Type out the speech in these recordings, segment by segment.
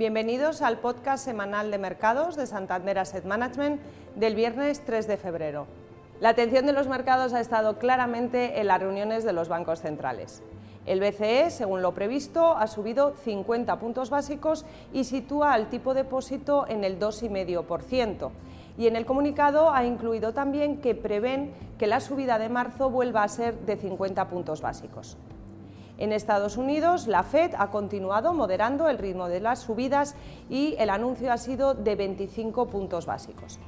Bienvenidos al podcast semanal de mercados de Santander Asset Management del viernes 3 de febrero. La atención de los mercados ha estado claramente en las reuniones de los bancos centrales. El BCE, según lo previsto, ha subido 50 puntos básicos y sitúa el tipo de depósito en el 2,5%. Y en el comunicado ha incluido también que prevén que la subida de marzo vuelva a ser de 50 puntos básicos. En Estados Unidos, la Fed ha continuado moderando el ritmo de las subidas y el anuncio ha sido de 25 puntos básicos.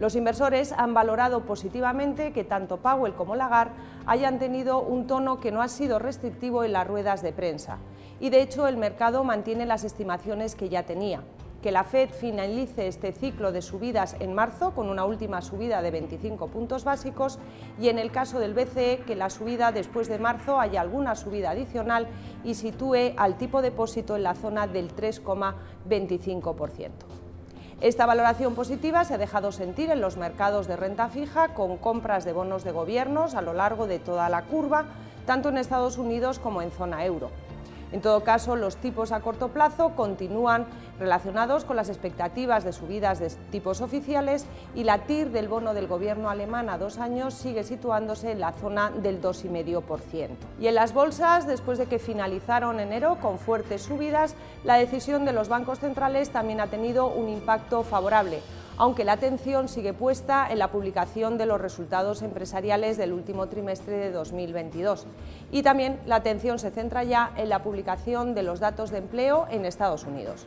Los inversores han valorado positivamente que tanto Powell como Lagarde hayan tenido un tono que no ha sido restrictivo en las ruedas de prensa. Y de hecho, el mercado mantiene las estimaciones que ya tenía que la Fed finalice este ciclo de subidas en marzo con una última subida de 25 puntos básicos y en el caso del BCE que la subida después de marzo haya alguna subida adicional y sitúe al tipo de depósito en la zona del 3,25%. Esta valoración positiva se ha dejado sentir en los mercados de renta fija con compras de bonos de gobiernos a lo largo de toda la curva, tanto en Estados Unidos como en zona euro. En todo caso, los tipos a corto plazo continúan relacionados con las expectativas de subidas de tipos oficiales y la TIR del bono del gobierno alemán a dos años sigue situándose en la zona del 2,5%. Y en las bolsas, después de que finalizaron enero con fuertes subidas, la decisión de los bancos centrales también ha tenido un impacto favorable aunque la atención sigue puesta en la publicación de los resultados empresariales del último trimestre de 2022. Y también la atención se centra ya en la publicación de los datos de empleo en Estados Unidos.